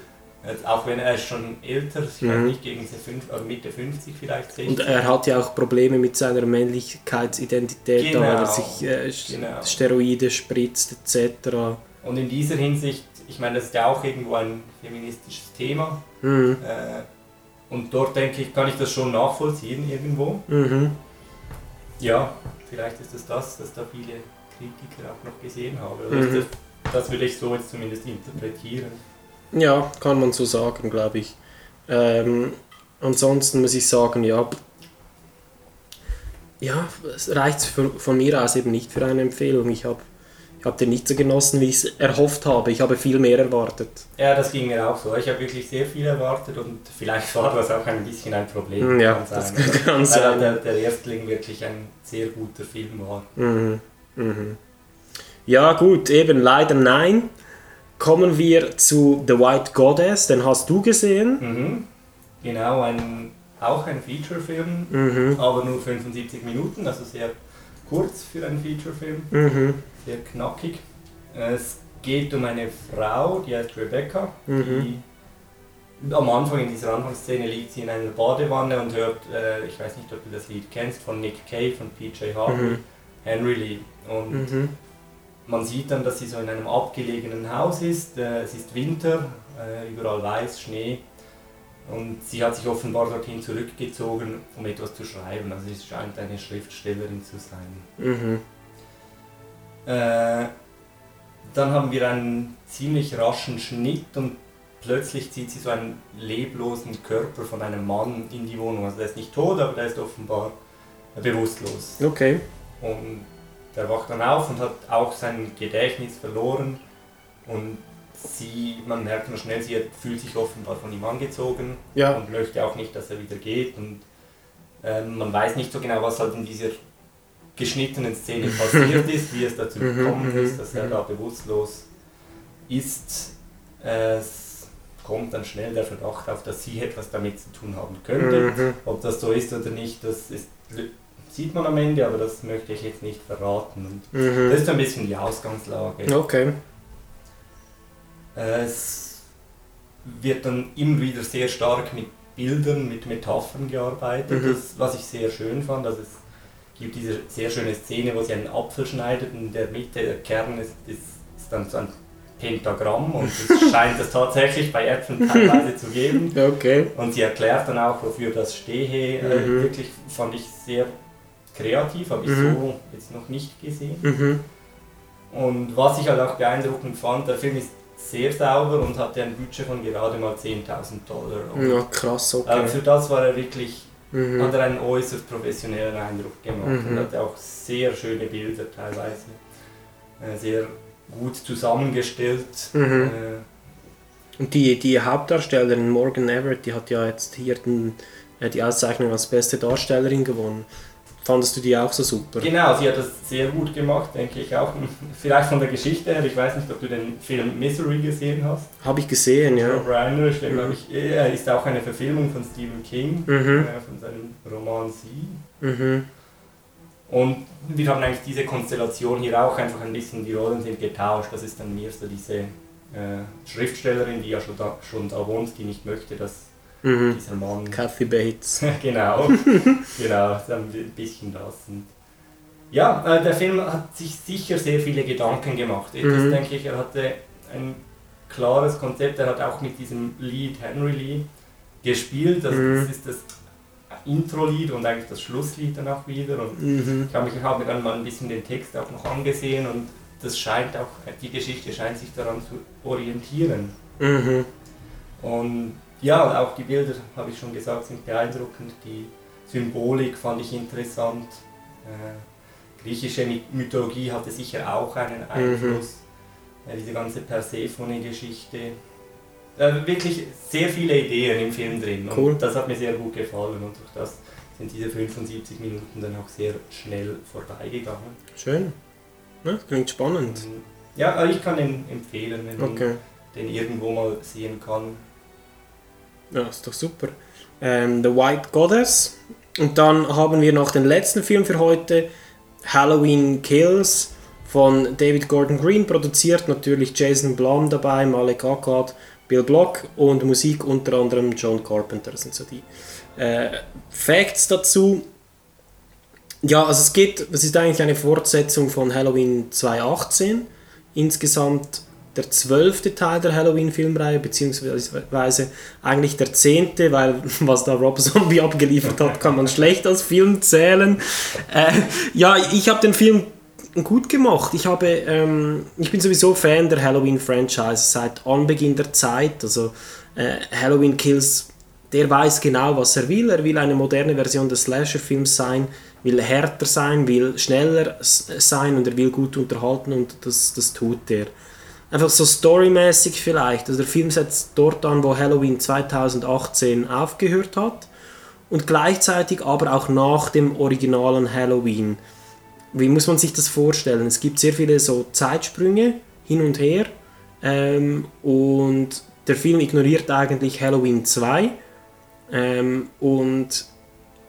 jetzt auch wenn er ist schon älter, ich weiß Mhm. nicht, gegen fünf, also Mitte 50 vielleicht 60. Und er hat ja auch Probleme mit seiner Männlichkeitsidentität, da weil er Genau. sich äh, Genau. Steroide spritzt etc. Und in dieser Hinsicht, ich meine, das ist ja auch irgendwo ein feministisches Thema. Mhm. Äh, und dort denke ich, kann ich das schon nachvollziehen irgendwo. Mhm. Ja, vielleicht ist es das, dass da viele Kritiker auch noch gesehen haben. Mhm. das, das würde ich so jetzt zumindest interpretieren. Ja, kann man so sagen, glaube ich. Ähm, ansonsten muss ich sagen, ja, ja, es reicht von mir aus eben nicht für eine Empfehlung. Ich habe ich hab den nicht so genossen, wie ich es erhofft habe. Ich habe viel mehr erwartet. Ja, das ging mir auch so. Ich habe wirklich sehr viel erwartet und vielleicht war das auch ein bisschen ein Problem. Ja, kann das sein. kann Weil sein. Der, der Erstling wirklich ein sehr guter Film war. Mhm. Mhm. Ja, gut, eben leider nein. Kommen wir zu The White Goddess, den hast du gesehen. Mhm. Genau, ein, auch ein Featurefilm, Mhm. aber nur 75 Minuten, also sehr kurz für einen Featurefilm. Mhm. Sehr knackig. Es geht um eine Frau, die heißt Rebecca, Mhm. die am Anfang in dieser Anfangsszene liegt sie in einer Badewanne und hört, äh, ich weiß nicht, ob du das Lied kennst, von Nick Cave, von PJ Harvey, Mhm. Henry Lee. Und Mhm. man sieht dann, dass sie so in einem abgelegenen Haus ist. Äh, es ist Winter, äh, überall weiß, Schnee. Und sie hat sich offenbar dorthin zurückgezogen, um etwas zu schreiben. Also sie scheint eine Schriftstellerin zu sein. Äh, dann haben wir einen ziemlich raschen Schnitt und plötzlich zieht sie so einen leblosen Körper von einem Mann in die Wohnung. Also der ist nicht tot, aber der ist offenbar bewusstlos. Okay. Und der wacht dann auf und hat auch sein Gedächtnis verloren und sie, man merkt nur schnell, sie fühlt sich offenbar von ihm angezogen Ja. und möchte auch nicht, dass er wieder geht und ähm, man weiß nicht so genau, was halt in dieser geschnittenen Szene passiert ist, wie es dazu Mhm, gekommen mhm, ist, dass er mhm. da bewusstlos ist. Es kommt dann schnell der Verdacht auf, dass sie etwas damit zu tun haben könnte. Ob das so ist oder nicht, das ist, sieht man am Ende, aber das möchte ich jetzt nicht verraten. Das ist ein bisschen die Ausgangslage. Okay. Es wird dann immer wieder sehr stark mit Bildern, mit Metaphern gearbeitet, das, was ich sehr schön fand. Also es gibt diese sehr schöne Szene, wo sie einen Apfel schneidet und in der Mitte, der Kern ist, ist, ist dann so ein Pentagramm und es scheint es tatsächlich bei Äpfeln teilweise zu geben. Okay. Und sie erklärt dann auch, wofür das stehe. Äh, Mhm. wirklich fand ich sehr kreativ, habe ich Mhm. so jetzt noch nicht gesehen. Mhm. Und was ich halt auch beeindruckend fand, der Film ist sehr sauber und hatte ein Budget von gerade mal 10.000 Dollar. Und, Ja, krass, okay. äh, für das war er wirklich, Mhm. hat er einen äußerst professionellen Eindruck gemacht Mhm. und hatte auch sehr schöne Bilder teilweise. Äh, sehr gut zusammengestellt. Mhm. Äh, Und die, die Hauptdarstellerin Morgan Everett, die hat ja jetzt hier den, äh, die Auszeichnung als beste Darstellerin gewonnen. Fandest du die auch so super? Genau, sie hat das sehr gut gemacht, denke ich auch. Vielleicht von der Geschichte her, ich weiß nicht, ob du den Film Misery gesehen hast. Habe ich gesehen, ja. Rob Reiner ist, Mhm. glaube ich, er ist auch eine Verfilmung von Stephen King, Mhm. äh, von seinem Roman Sie. Mhm. Und wir haben eigentlich diese Konstellation hier auch einfach ein bisschen, die Rollen sind getauscht. Das ist dann mehr so diese äh, Schriftstellerin, die ja schon da, schon da wohnt, die nicht möchte, dass Mhm. dieser Mann. Kathy Bates. genau, genau, so ein bisschen das. Und ja, äh, der Film hat sich sicher sehr viele Gedanken gemacht. Das Mhm. denke ich, er hatte ein klares Konzept. Er hat auch mit diesem Lied Henry Lee gespielt. Das, Mhm. das ist das Intro-Lied und eigentlich das Schlusslied dann auch wieder. Und Mhm. ich habe mich- habe mir dann mal ein bisschen den Text auch noch angesehen und das scheint auch, die Geschichte scheint sich daran zu orientieren. Mhm. Und ja, und auch die Bilder, habe ich schon gesagt, sind beeindruckend. Die Symbolik fand ich interessant. Äh, griechische My- Mythologie hatte sicher auch einen Einfluss. Äh, diese ganze Persephone-Geschichte. Äh, wirklich sehr viele Ideen im Film drin. Und Cool. das hat mir sehr gut gefallen und durch das sind diese 75 Minuten dann auch sehr schnell vorbeigegangen. Schön. Ja, klingt spannend. Ja, aber ich kann den empfehlen, wenn Okay. man den irgendwo mal sehen kann. Ja, ist doch super. Ähm, The White Goddess. Und dann haben wir noch den letzten Film für heute, Halloween Kills von David Gordon Green, produziert natürlich Jason Blum dabei, Malek Akkad, Bill Block und Musik unter anderem John Carpenter. Sind so die äh, Facts dazu. Ja, also es geht, es ist eigentlich eine Fortsetzung von Halloween 2018. Insgesamt der zwölfte Teil der Halloween-Filmreihe, beziehungsweise eigentlich der zehnte, weil was da Rob Zombie abgeliefert hat, kann man schlecht als Film zählen. Äh, ja, ich habe den Film gut gemacht. Ich, habe, ähm, ich bin sowieso Fan der Halloween-Franchise seit Anbeginn der Zeit. Also äh, Halloween Kills, der weiß genau, was er will. Er will eine moderne Version des Slasher-Films sein, will härter sein, will schneller sein und er will gut unterhalten und das, das tut er. Einfach so storymäßig vielleicht. Also der Film setzt dort an, wo Halloween 2018 aufgehört hat und gleichzeitig aber auch nach dem originalen Halloween. Wie muss man sich das vorstellen? Es gibt sehr viele so Zeitsprünge hin und her ähm, und der Film ignoriert eigentlich Halloween 2 ähm, und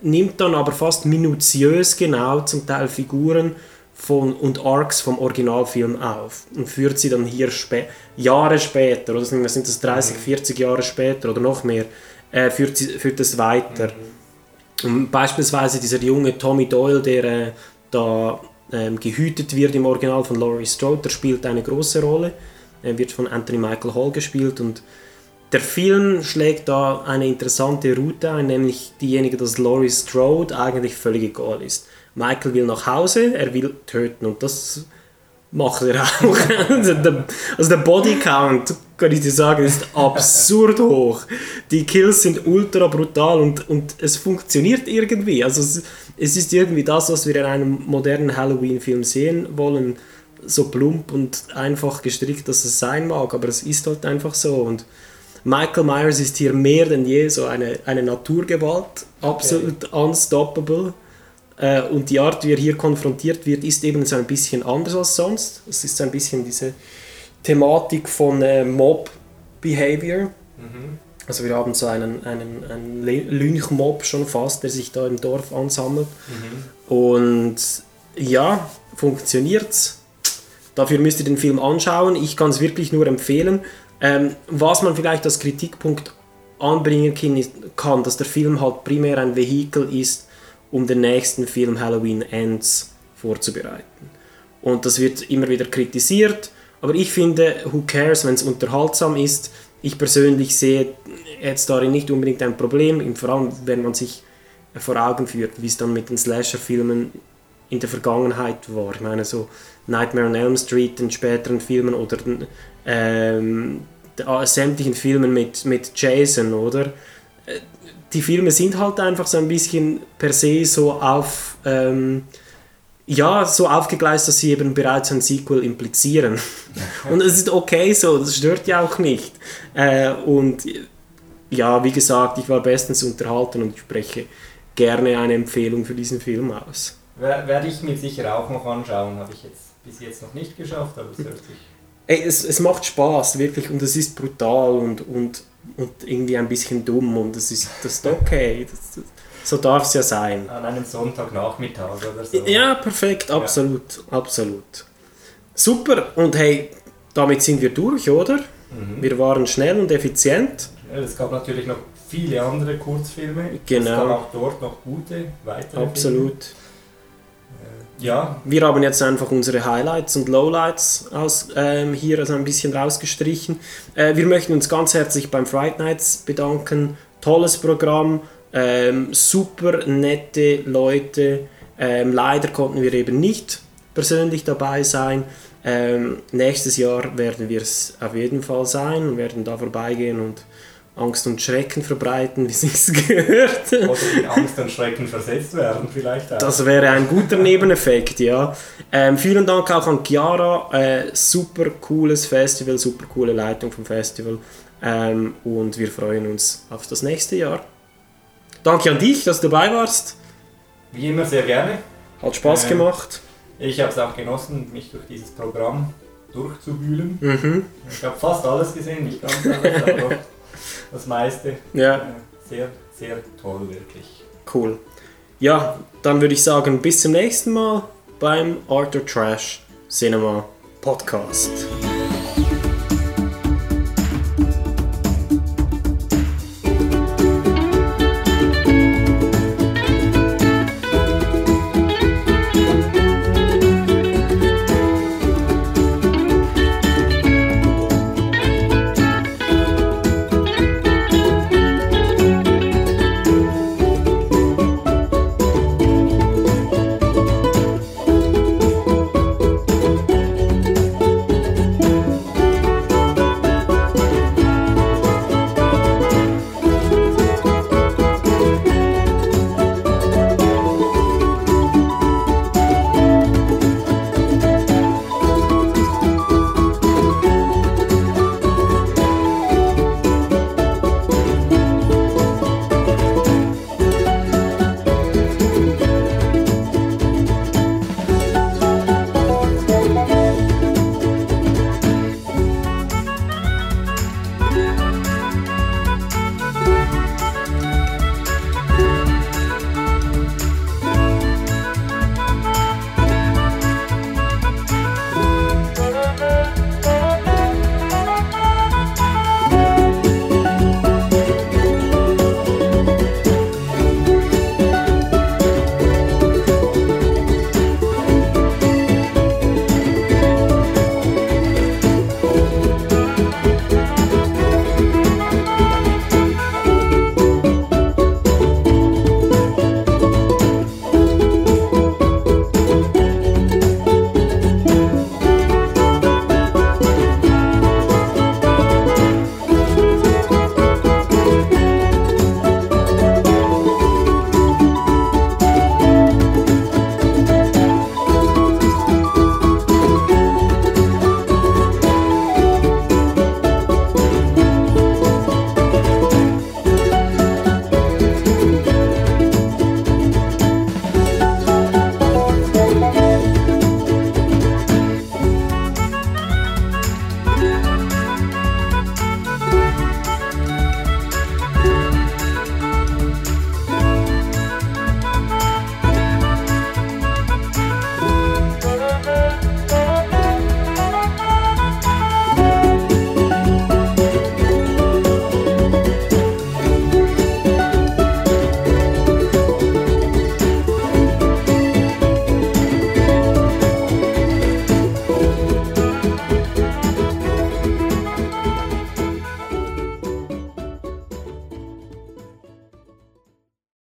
nimmt dann aber fast minutiös genau zum Teil Figuren von, und Arcs vom Originalfilm auf und führt sie dann hier spä Jahre später, oder sind sind das 30, 40 Jahre später oder noch mehr, äh, führt, sie, führt es weiter. Und beispielsweise dieser junge Tommy Doyle, der äh, da ähm, gehütet wird im Original von Laurie Strode, der spielt eine große Rolle. Er wird von Anthony Michael Hall gespielt und der Film schlägt da eine interessante Route ein, nämlich diejenige, dass Laurie Strode eigentlich völlig egal ist. Michael will nach Hause, er will töten und das macht er auch. also der, also der Body Count kann ich dir sagen, ist absurd hoch. Die Kills sind ultra brutal und, und es funktioniert irgendwie. Also es, es ist irgendwie das, was wir in einem modernen Halloween-Film sehen wollen. So plump und einfach gestrickt, dass es sein mag, aber es ist halt einfach so. Und Michael Myers ist hier mehr denn je so eine, eine Naturgewalt, absolut unstoppable. Äh, und die Art, wie er hier konfrontiert wird, ist eben so ein bisschen anders als sonst. Es ist so ein bisschen diese Thematik von äh, Mob-Behavior. Also wir haben so einen, einen, einen Lynchmob schon fast, der sich da im Dorf ansammelt. Und ja, funktioniert's. Dafür müsst ihr den Film anschauen. Ich kann es wirklich nur empfehlen. Ähm, was man vielleicht als Kritikpunkt anbringen kann, ist, kann, dass der Film halt primär ein Vehikel ist, um den nächsten Film Halloween Ends vorzubereiten. Und das wird immer wieder kritisiert. Aber ich finde, who cares, wenn es unterhaltsam ist. Ich persönlich sehe jetzt darin nicht unbedingt ein Problem, vor allem wenn man sich vor Augen führt, wie es dann mit den Slasher-Filmen in der Vergangenheit war. Ich meine, so Nightmare on Elm Street, den späteren Filmen oder den, ähm, äh, sämtlichen Filmen mit, mit Jason, oder? Die Filme sind halt einfach so ein bisschen per se so auf, ähm, ja, so aufgegleist, dass sie eben bereits ein Sequel implizieren. und es ist okay so, das stört ja auch nicht. Äh, und ja, wie gesagt, ich war bestens unterhalten und ich spreche gerne eine Empfehlung für diesen Film aus. Wer- Werde ich mir sicher auch noch anschauen, habe ich jetzt bis jetzt noch nicht geschafft, aber es hört sich. Ey, es, es macht Spaß, wirklich, und es ist brutal und, und, und irgendwie ein bisschen dumm und es ist, das ist okay. Das, das, so darf es ja sein. An einem Sonntagnachmittag oder so. Ja, perfekt, absolut, absolut. Super, und hey, damit sind wir durch, oder? Mhm. Wir waren schnell und effizient. Ja, Es gab natürlich noch viele andere Kurzfilme. Genau. Es gab auch dort noch gute weitere Absolut. Filme. Ja, Wir haben jetzt einfach unsere Highlights und Lowlights aus, ähm, hier also ein bisschen rausgestrichen. Äh, wir möchten uns ganz herzlich beim Fright Nights bedanken. Tolles Programm, ähm, super nette Leute. Ähm, leider konnten wir eben nicht persönlich dabei sein. Ähm, nächstes Jahr werden wir es auf jeden Fall sein und werden da vorbeigehen und Angst und Schrecken verbreiten, wie es sich gehört. oder in Angst und Schrecken versetzt werden vielleicht auch. Das wäre ein guter Nebeneffekt, ja. Ähm, vielen Dank auch an Chiara. Äh, super cooles Festival, super coole Leitung vom Festival. Ähm, und wir freuen uns auf das nächste Jahr. Danke an dich, dass du dabei warst. Wie immer sehr gerne. Hat Spaß Ähm, gemacht. Ich habe es auch genossen, mich durch dieses Programm durchzuwühlen. Mhm. Ich habe fast alles gesehen, nicht ganz alles, aber doch das meiste. Ja. Äh, Sehr, sehr toll, wirklich. Cool. Ja, dann würde ich sagen, bis zum nächsten Mal beim Arthur Trash Cinema Podcast.